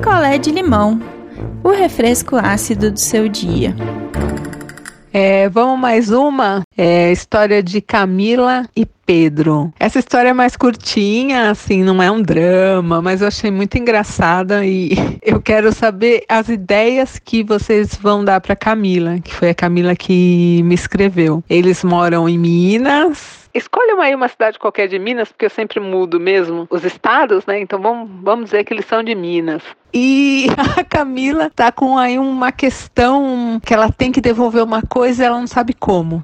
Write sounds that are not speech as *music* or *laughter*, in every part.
picolé de limão, o refresco ácido do seu dia. É, vamos mais uma? É, história de Camila e Pedro. Essa história é mais curtinha, assim, não é um drama, mas eu achei muito engraçada e *laughs* eu quero saber as ideias que vocês vão dar para Camila, que foi a Camila que me escreveu. Eles moram em Minas, Escolham aí uma cidade qualquer de Minas, porque eu sempre mudo mesmo os estados, né? Então vamos, vamos dizer que eles são de Minas. E *laughs* a Camila tá com aí uma questão que ela tem que devolver uma coisa e ela não sabe como.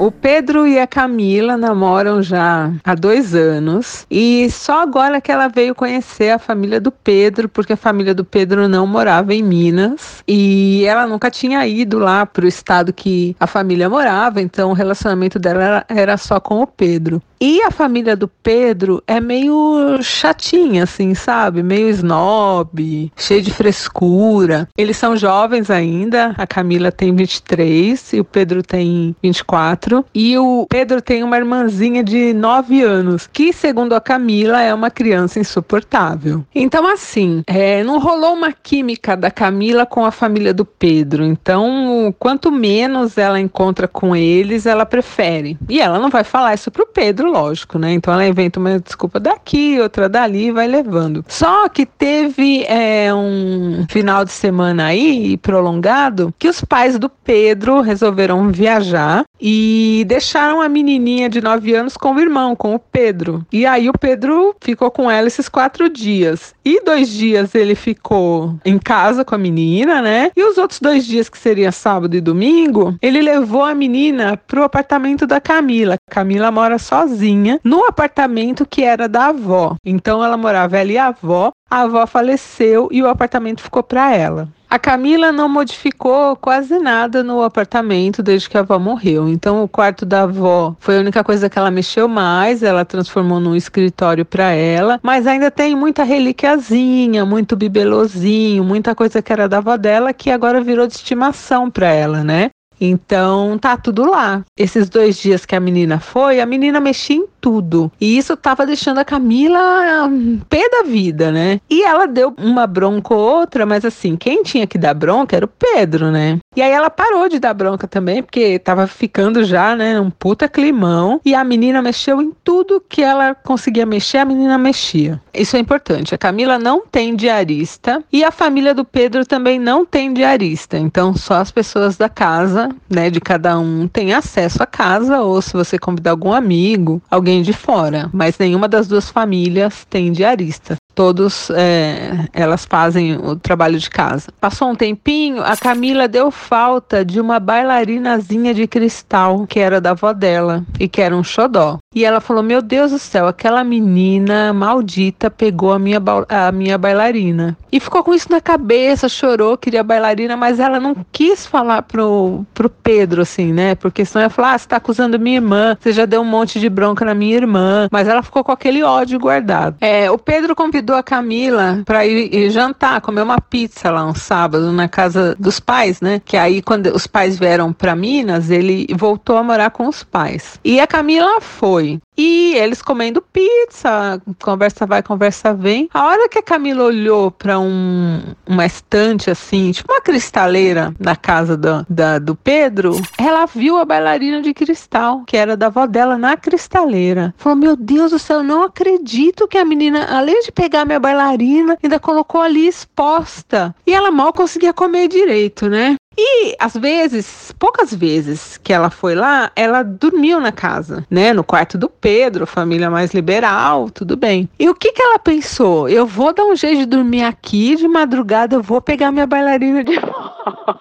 O Pedro e a Camila namoram já há dois anos e só agora que ela veio conhecer a família do Pedro, porque a família do Pedro não morava em Minas e ela nunca tinha ido lá para o estado que a família morava, então o relacionamento dela era só com o Pedro. E a família do Pedro é meio chatinha, assim, sabe? Meio snob, cheio de frescura. Eles são jovens ainda, a Camila tem 23 e o Pedro tem 24. E o Pedro tem uma irmãzinha de 9 anos, que, segundo a Camila, é uma criança insuportável. Então, assim, é, não rolou uma química da Camila com a família do Pedro. Então, quanto menos ela encontra com eles, ela prefere. E ela não vai falar isso pro Pedro, lógico, né? Então ela inventa uma desculpa daqui, outra dali e vai levando. Só que teve é, um final de semana aí prolongado que os pais do Pedro resolveram viajar e deixaram a menininha de 9 anos com o irmão, com o Pedro. E aí o Pedro ficou com ela esses quatro dias. E dois dias ele ficou em casa com a menina, né? E os outros dois dias, que seria sábado e domingo, ele levou a menina pro apartamento da Camila. Camila mora sozinha no apartamento que era da avó. Então ela morava ela e a avó. A avó faleceu e o apartamento ficou para ela. A Camila não modificou quase nada no apartamento desde que a avó morreu. Então, o quarto da avó foi a única coisa que ela mexeu mais. Ela transformou num escritório para ela. Mas ainda tem muita relíquiazinha, muito bibelozinho, muita coisa que era da avó dela que agora virou de estimação para ela, né? Então tá tudo lá. Esses dois dias que a menina foi, a menina mexia em tudo. E isso tava deixando a Camila hum, pé da vida, né? E ela deu uma bronca ou outra, mas assim, quem tinha que dar bronca era o Pedro, né? E aí ela parou de dar bronca também, porque tava ficando já, né, um puta climão. E a menina mexeu em tudo que ela conseguia mexer, a menina mexia. Isso é importante. A Camila não tem diarista e a família do Pedro também não tem diarista. Então só as pessoas da casa, né, de cada um tem acesso à casa, ou se você convidar algum amigo, alguém de fora, mas nenhuma das duas famílias tem diarista todos é, elas fazem o trabalho de casa. Passou um tempinho, a Camila deu falta de uma bailarinazinha de cristal que era da avó dela e que era um xodó. E ela falou: Meu Deus do céu, aquela menina maldita pegou a minha, a minha bailarina. E ficou com isso na cabeça, chorou, queria bailarina, mas ela não quis falar pro, pro Pedro, assim, né? Porque senão ia falar: ah, você tá acusando minha irmã, você já deu um monte de bronca na minha irmã. Mas ela ficou com aquele ódio guardado. É, o Pedro convidou convidou a Camila para ir, jantar, comer uma pizza lá um sábado na casa dos pais, né? Que aí quando os pais vieram para Minas, ele voltou a morar com os pais. E a Camila foi. E eles comendo pizza, conversa vai, conversa vem. A hora que a Camila olhou para um, uma estante assim, tipo uma cristaleira na casa do, da, do Pedro, ela viu a bailarina de cristal, que era da avó dela na cristaleira. Falou: Meu Deus do céu, não acredito que a menina, além de pegar minha bailarina, ainda colocou ali exposta. E ela mal conseguia comer direito, né? E às vezes, poucas vezes que ela foi lá, ela dormiu na casa, né? No quarto do Pedro, família mais liberal, tudo bem. E o que que ela pensou? Eu vou dar um jeito de dormir aqui, de madrugada eu vou pegar minha bailarina de *laughs* volta.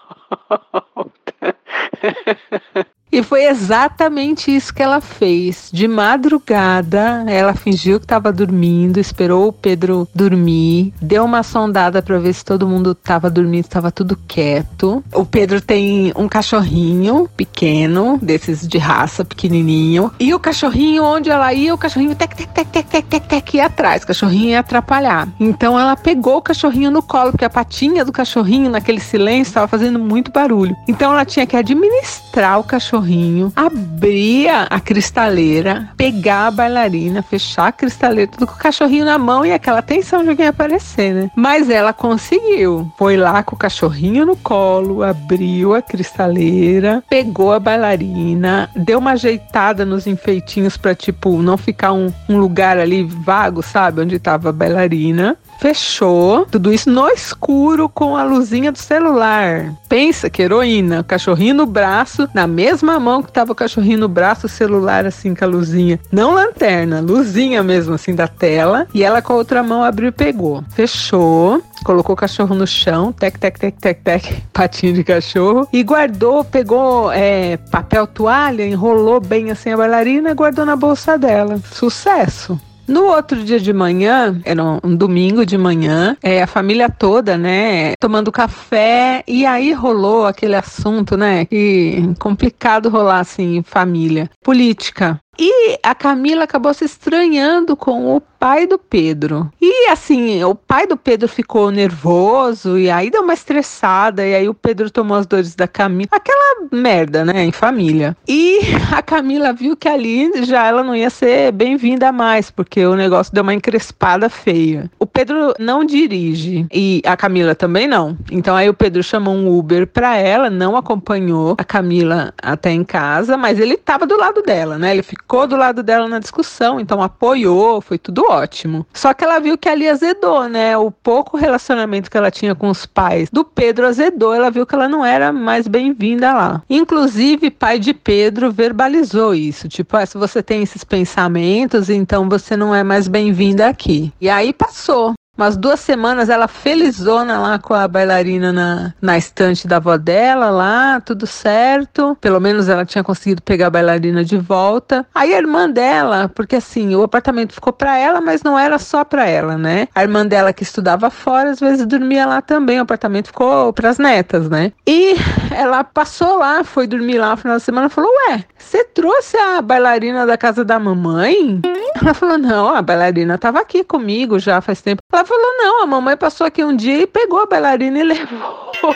E foi exatamente isso que ela fez. De madrugada, ela fingiu que estava dormindo, esperou o Pedro dormir, deu uma sondada para ver se todo mundo estava dormindo, estava tudo quieto. O Pedro tem um cachorrinho pequeno, desses de raça, pequenininho. E o cachorrinho, onde ela ia, o cachorrinho tec, tec, tec, tec, tec, tec, tec, ia atrás. O cachorrinho ia atrapalhar. Então ela pegou o cachorrinho no colo, porque a patinha do cachorrinho, naquele silêncio, estava fazendo muito barulho. Então ela tinha que administrar o cachorro cachorrinho, abria a cristaleira, pegar a bailarina, fechar a cristaleira, tudo com o cachorrinho na mão e aquela tensão de alguém aparecer, né? Mas ela conseguiu. Foi lá com o cachorrinho no colo, abriu a cristaleira, pegou a bailarina, deu uma ajeitada nos enfeitinhos para tipo não ficar um, um lugar ali vago, sabe, onde tava a bailarina fechou, tudo isso no escuro com a luzinha do celular. Pensa que heroína, cachorrinho no braço, na mesma mão que tava o cachorrinho no braço, o celular assim com a luzinha. Não lanterna, luzinha mesmo assim da tela. E ela com a outra mão abriu e pegou. Fechou, colocou o cachorro no chão, tec, tec, tec, tec, tec, *laughs* patinho de cachorro, e guardou, pegou é, papel toalha, enrolou bem assim a bailarina e guardou na bolsa dela. Sucesso! No outro dia de manhã, era um domingo de manhã, é, a família toda, né, tomando café, e aí rolou aquele assunto, né, que complicado rolar assim família. Política. E a Camila acabou se estranhando com o pai do Pedro. E assim, o pai do Pedro ficou nervoso e aí deu uma estressada e aí o Pedro tomou as dores da Camila. Aquela merda, né, em família. E *laughs* a Camila viu que ali já ela não ia ser bem-vinda mais, porque o negócio deu uma encrespada feia. O Pedro não dirige e a Camila também não. Então aí o Pedro chamou um Uber para ela, não acompanhou a Camila até em casa, mas ele tava do lado dela, né? Ele ficou do lado dela na discussão, então apoiou, foi tudo ótimo. Só que ela viu que ali azedou, né? O pouco relacionamento que ela tinha com os pais do Pedro azedou, ela viu que ela não era mais bem-vinda lá. Inclusive, pai de Pedro verbalizou isso, tipo, ah, se você tem esses pensamentos, então você não é mais bem-vinda aqui. E aí passou umas duas semanas ela felizona lá com a bailarina na, na estante da avó dela lá, tudo certo. Pelo menos ela tinha conseguido pegar a bailarina de volta. Aí a irmã dela, porque assim, o apartamento ficou para ela, mas não era só para ela, né? A irmã dela que estudava fora, às vezes dormia lá também. O apartamento ficou para as netas, né? E ela passou lá, foi dormir lá no final da semana falou: Ué, você trouxe a bailarina da casa da mamãe? Ela falou: Não, a bailarina tava aqui comigo já faz tempo. Ela falou: não, a mamãe passou aqui um dia e pegou a bailarina e *laughs* levou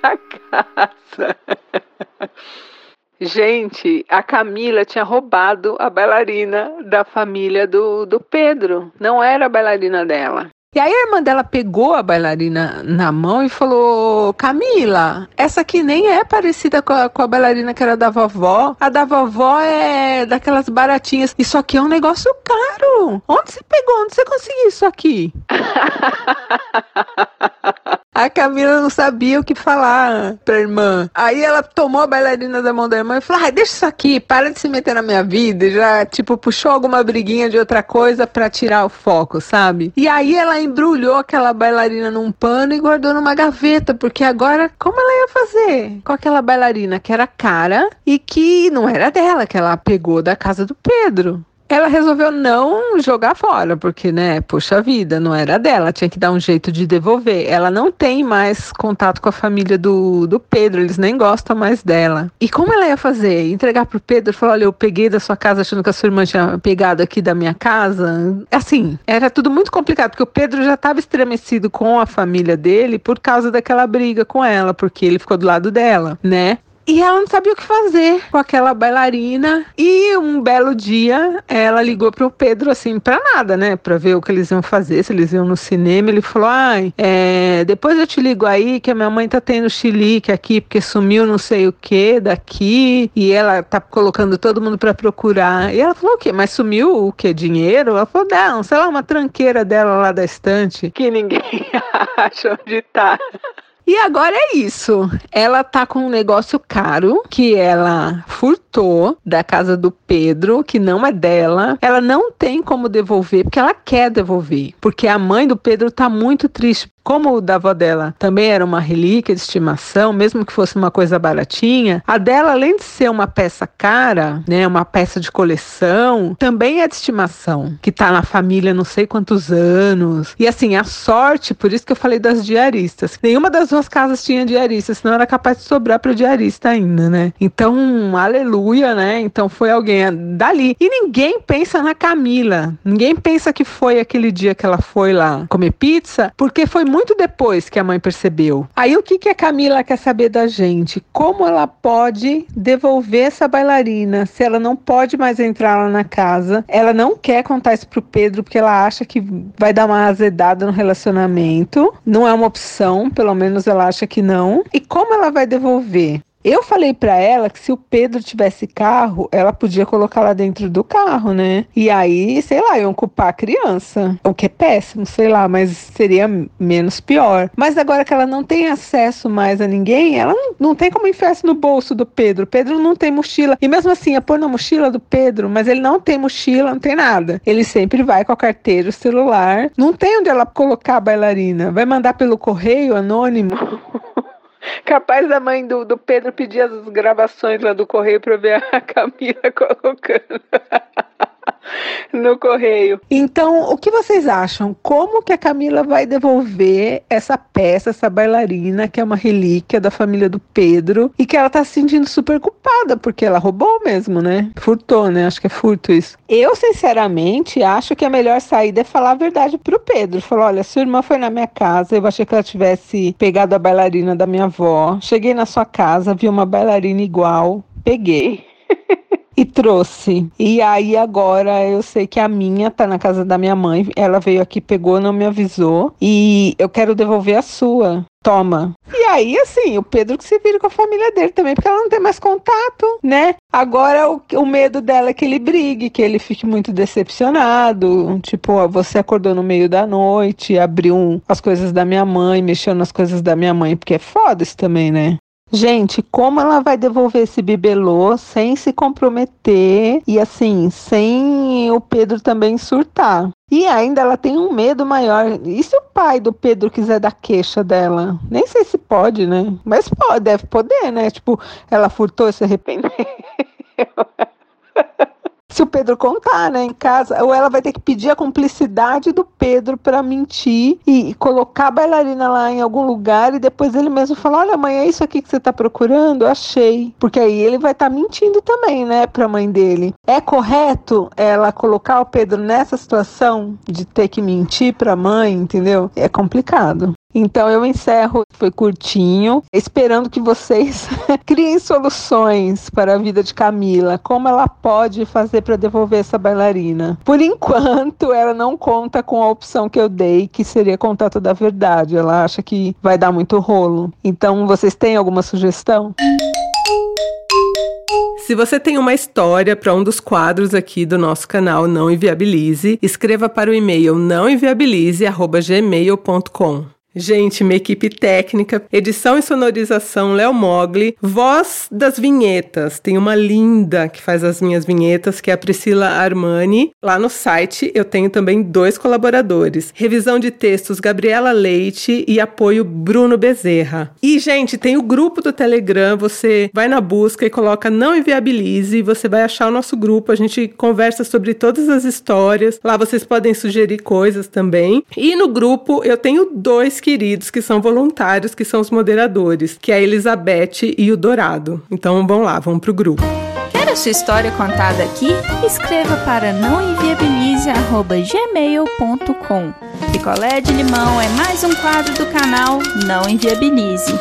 pra casa. Gente, a Camila tinha roubado a bailarina da família do, do Pedro. Não era a bailarina dela. E aí a irmã dela pegou a bailarina na mão e falou: Camila, essa aqui nem é parecida com a, com a bailarina que era da vovó. A da vovó é daquelas baratinhas. Isso aqui é um negócio caro. Onde você pegou? Onde você conseguiu isso aqui? *laughs* A Camila não sabia o que falar pra irmã. Aí ela tomou a bailarina da mão da irmã e falou: ai, deixa isso aqui, para de se meter na minha vida. E já, tipo, puxou alguma briguinha de outra coisa pra tirar o foco, sabe? E aí ela embrulhou aquela bailarina num pano e guardou numa gaveta, porque agora, como ela ia fazer com aquela bailarina que era cara e que não era dela, que ela pegou da casa do Pedro? Ela resolveu não jogar fora, porque, né, puxa vida, não era dela, tinha que dar um jeito de devolver. Ela não tem mais contato com a família do, do Pedro, eles nem gostam mais dela. E como ela ia fazer? Entregar pro Pedro e falar: olha, eu peguei da sua casa achando que a sua irmã tinha pegado aqui da minha casa? Assim, era tudo muito complicado, porque o Pedro já estava estremecido com a família dele por causa daquela briga com ela, porque ele ficou do lado dela, né? E ela não sabia o que fazer com aquela bailarina. E um belo dia ela ligou pro Pedro assim, pra nada, né? Pra ver o que eles iam fazer, se eles iam no cinema. Ele falou: ai, é, depois eu te ligo aí que a minha mãe tá tendo chilique aqui porque sumiu não sei o que daqui. E ela tá colocando todo mundo pra procurar. E ela falou: o quê? Mas sumiu o quê? Dinheiro? Ela falou: não, sei lá, uma tranqueira dela lá da estante que ninguém *laughs* acha onde tá. E agora é isso. Ela tá com um negócio caro que ela furtou da casa do Pedro, que não é dela. Ela não tem como devolver, porque ela quer devolver. Porque a mãe do Pedro tá muito triste como o da avó dela também era uma relíquia de estimação, mesmo que fosse uma coisa baratinha, a dela, além de ser uma peça cara, né, uma peça de coleção, também é de estimação, que tá na família não sei quantos anos. E assim, a sorte, por isso que eu falei das diaristas. Nenhuma das duas casas tinha diarista, senão era capaz de sobrar para o diarista ainda, né? Então, aleluia, né? Então foi alguém dali. E ninguém pensa na Camila. Ninguém pensa que foi aquele dia que ela foi lá comer pizza, porque foi muito depois que a mãe percebeu. Aí o que, que a Camila quer saber da gente? Como ela pode devolver essa bailarina se ela não pode mais entrar lá na casa? Ela não quer contar isso pro Pedro porque ela acha que vai dar uma azedada no relacionamento. Não é uma opção, pelo menos ela acha que não. E como ela vai devolver? Eu falei para ela que se o Pedro tivesse carro, ela podia colocar lá dentro do carro, né? E aí, sei lá, iam culpar a criança. O que é péssimo, sei lá, mas seria menos pior. Mas agora que ela não tem acesso mais a ninguém, ela não, não tem como enfiar no bolso do Pedro. Pedro não tem mochila. E mesmo assim, é pôr na mochila do Pedro, mas ele não tem mochila, não tem nada. Ele sempre vai com a carteira, o celular. Não tem onde ela colocar a bailarina. Vai mandar pelo correio anônimo. *laughs* Capaz da mãe do, do Pedro pedir as gravações lá do correio para ver a *laughs* Camila colocando no correio. Então, o que vocês acham? Como que a Camila vai devolver essa peça, essa bailarina, que é uma relíquia da família do Pedro, e que ela tá se sentindo super culpada, porque ela roubou mesmo, né? Furtou, né? Acho que é furto isso. Eu, sinceramente, acho que a melhor saída é falar a verdade pro Pedro. Falar, olha, sua irmã foi na minha casa, eu achei que ela tivesse pegado a bailarina da minha avó. Cheguei na sua casa, vi uma bailarina igual, peguei. *laughs* e trouxe. E aí agora eu sei que a minha tá na casa da minha mãe. Ela veio aqui, pegou, não me avisou. E eu quero devolver a sua. Toma. E aí, assim, o Pedro que se vira com a família dele também, porque ela não tem mais contato, né? Agora o, o medo dela é que ele brigue, que ele fique muito decepcionado. Tipo, ó, você acordou no meio da noite, abriu um, as coisas da minha mãe, mexeu nas coisas da minha mãe, porque é foda isso também, né? Gente, como ela vai devolver esse bibelô sem se comprometer e assim, sem o Pedro também surtar? E ainda ela tem um medo maior. E se o pai do Pedro quiser dar queixa dela? Nem sei se pode, né? Mas pode, deve poder, né? Tipo, ela furtou e se arrependeu. *laughs* se o Pedro contar, né, em casa, ou ela vai ter que pedir a cumplicidade do Pedro para mentir e, colocar a bailarina lá em algum lugar e depois ele mesmo falar: Olha, mãe, é isso aqui que você tá procurando? Achei. Porque aí ele vai estar tá mentindo também, né, pra mãe dele. É correto ela colocar o Pedro nessa situação de ter que mentir pra mãe, entendeu? É complicado. Então eu encerro, foi curtinho, esperando que vocês *laughs* criem soluções para a vida de Camila, como ela pode fazer para devolver essa bailarina. Por enquanto, ela não conta com opção que eu dei, que seria contar toda a verdade. Ela acha que vai dar muito rolo. Então, vocês têm alguma sugestão? Se você tem uma história para um dos quadros aqui do nosso canal Não Inviabilize, escreva para o e-mail nãoenviabilize@gmail.com. Gente, minha equipe técnica, edição e sonorização Léo Mogli, voz das vinhetas. Tem uma linda que faz as minhas vinhetas, que é a Priscila Armani. Lá no site eu tenho também dois colaboradores. Revisão de textos Gabriela Leite e apoio Bruno Bezerra. E, gente, tem o grupo do Telegram, você vai na busca e coloca Não Inviabilize, você vai achar o nosso grupo. A gente conversa sobre todas as histórias. Lá vocês podem sugerir coisas também. E no grupo eu tenho dois queridos que são voluntários, que são os moderadores, que é a Elizabeth e o Dourado. Então vamos lá, vamos pro grupo. Quer a sua história contada aqui? Escreva para nãoenviabilize.gmail.com Picolé de limão é mais um quadro do canal Não Enviabilize.